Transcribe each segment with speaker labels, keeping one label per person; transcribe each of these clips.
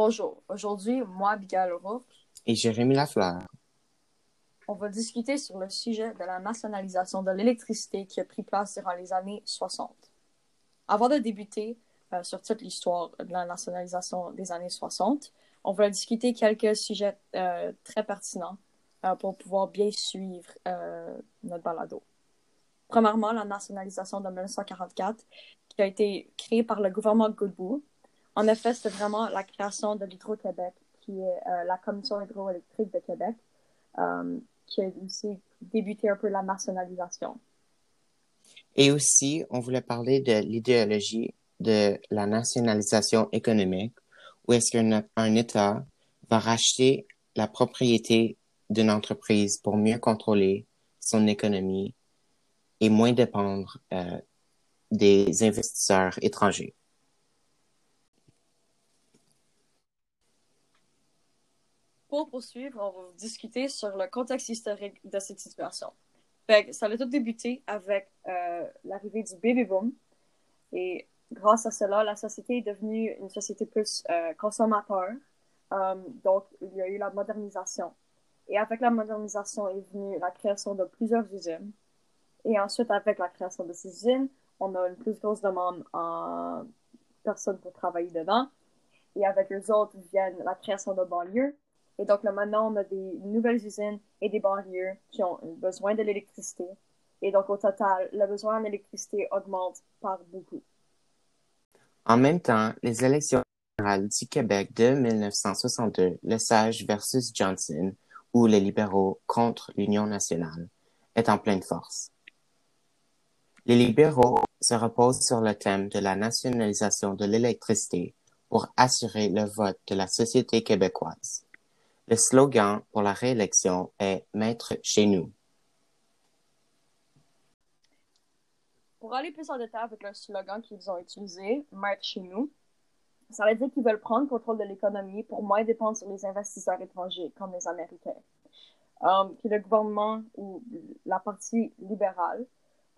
Speaker 1: Bonjour, aujourd'hui, moi, Abigail Rourke,
Speaker 2: et Jérémy Lafleur.
Speaker 1: on va discuter sur le sujet de la nationalisation de l'électricité qui a pris place durant les années 60. Avant de débuter euh, sur toute l'histoire de la nationalisation des années 60, on va discuter quelques sujets euh, très pertinents euh, pour pouvoir bien suivre notre balado. Premièrement, la nationalisation de 1944, qui a été créée par le gouvernement de Godbout. En effet, c'est vraiment la création de l'Hydro-Québec, qui est euh, la Commission hydroélectrique de Québec, euh, qui a aussi débuté un peu la nationalisation.
Speaker 2: Et aussi, on voulait parler de l'idéologie de la nationalisation économique, où est-ce qu'un un État va racheter la propriété d'une entreprise pour mieux contrôler son économie et moins dépendre euh, des investisseurs étrangers.
Speaker 1: Pour poursuivre, on va discuter sur le contexte historique de cette situation. Fait ça a tout débuté avec euh, l'arrivée du baby boom. Et grâce à cela, la société est devenue une société plus euh, consommateur. Um, donc, il y a eu la modernisation. Et avec la modernisation est venue la création de plusieurs usines. Et ensuite, avec la création de ces usines, on a une plus grosse demande en personnes pour travailler dedans. Et avec eux autres viennent la création de banlieues. Et donc là, maintenant, on a des nouvelles usines et des banlieues qui ont besoin de l'électricité. Et donc, au total, le besoin en électricité augmente par beaucoup.
Speaker 2: En même temps, les élections générales du Québec de 1962, le Sage versus Johnson, ou les libéraux contre l'Union nationale, est en pleine force. Les libéraux se reposent sur le thème de la nationalisation de l'électricité pour assurer le vote de la société québécoise. Le slogan pour la réélection est Maître chez nous.
Speaker 1: Pour aller plus en détail avec le slogan qu'ils ont utilisé, Maître chez nous, ça veut dire qu'ils veulent prendre le contrôle de l'économie pour moins dépendre sur les investisseurs étrangers, comme les Américains. Um, puis le gouvernement ou la partie libérale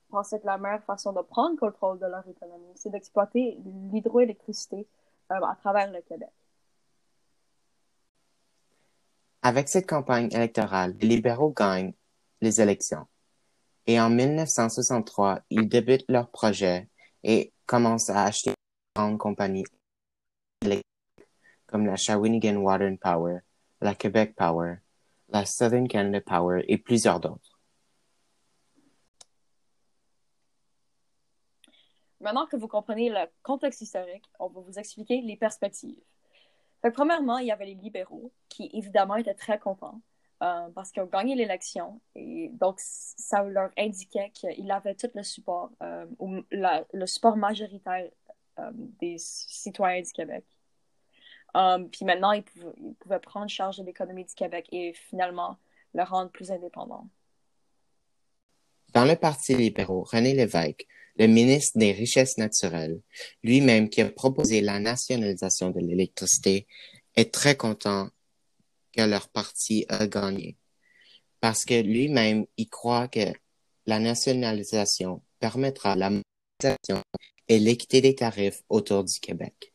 Speaker 1: pensait que la meilleure façon de prendre contrôle de leur économie, c'est d'exploiter l'hydroélectricité um, à travers le Québec.
Speaker 2: Avec cette campagne électorale, les libéraux gagnent les élections. Et en 1963, ils débutent leur projet et commencent à acheter grandes compagnies électriques comme la Shawinigan Water and Power, la Quebec Power, la Southern Canada Power et plusieurs d'autres.
Speaker 1: Maintenant que vous comprenez le contexte historique, on va vous expliquer les perspectives. Premièrement, il y avait les libéraux qui, évidemment, étaient très contents euh, parce qu'ils ont gagné l'élection. Et donc, ça leur indiquait qu'ils avaient tout le support, euh, ou la, le support majoritaire euh, des citoyens du Québec. Puis maintenant, ils pouvaient, ils pouvaient prendre charge de l'économie du Québec et finalement le rendre plus indépendant.
Speaker 2: Dans le Parti libéraux, René Lévesque, le ministre des Richesses naturelles, lui-même qui a proposé la nationalisation de l'électricité, est très content que leur parti a gagné. Parce que lui-même, il croit que la nationalisation permettra la modernisation et l'équité des tarifs autour du Québec.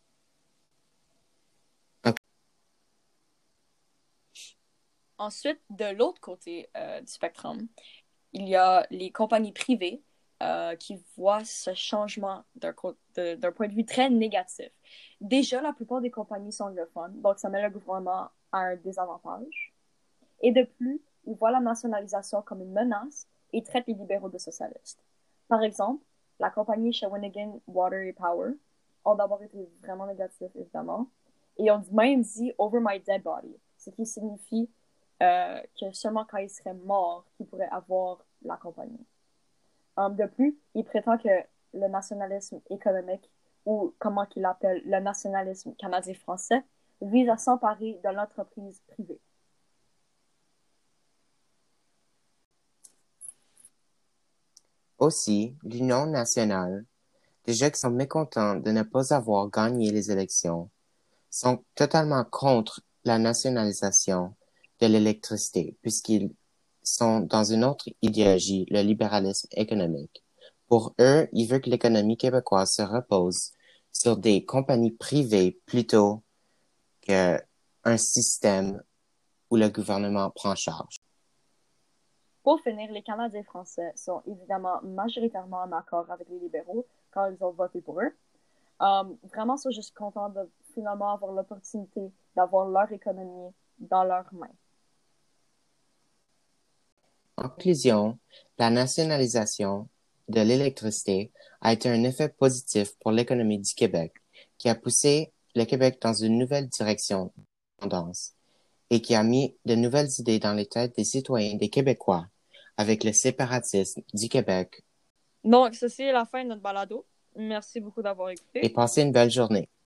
Speaker 1: Ensuite, de l'autre côté euh, du spectre, il y a les compagnies privées euh, qui voient ce changement d'un point de vue très négatif. Déjà, la plupart des compagnies sont anglophones, donc ça met le gouvernement à un désavantage. Et de plus, ils voient la nationalisation comme une menace et traitent les libéraux de socialistes. Par exemple, la compagnie Shawinigan Water and Power ont d'abord été vraiment négatifs, évidemment, et ont même dit « over my dead body », ce qui signifie euh, que seulement quand il serait mort qu'il pourrait avoir la compagnie. De plus, il prétend que le nationalisme économique, ou comment qu'il appelle le nationalisme canadien-français, vise à s'emparer de l'entreprise privée.
Speaker 2: Aussi, l'Union nationale, déjà qui sont mécontents de ne pas avoir gagné les élections, sont totalement contre la nationalisation de l'électricité, puisqu'ils sont dans une autre idéologie, le libéralisme économique. Pour eux, ils veulent que l'économie québécoise se repose sur des compagnies privées plutôt un système où le gouvernement prend charge.
Speaker 1: Pour finir, les Canadiens français sont évidemment majoritairement en accord avec les libéraux quand ils ont voté pour eux. Um, vraiment, sont juste contents de finalement avoir l'opportunité d'avoir leur économie dans leurs mains.
Speaker 2: En conclusion, la nationalisation de l'électricité a été un effet positif pour l'économie du Québec, qui a poussé le Québec dans une nouvelle direction d'indépendance et qui a mis de nouvelles idées dans les têtes des citoyens des Québécois avec le séparatisme du Québec.
Speaker 1: Donc, ceci est la fin de notre balado. Merci beaucoup d'avoir écouté.
Speaker 2: Et passez une belle journée.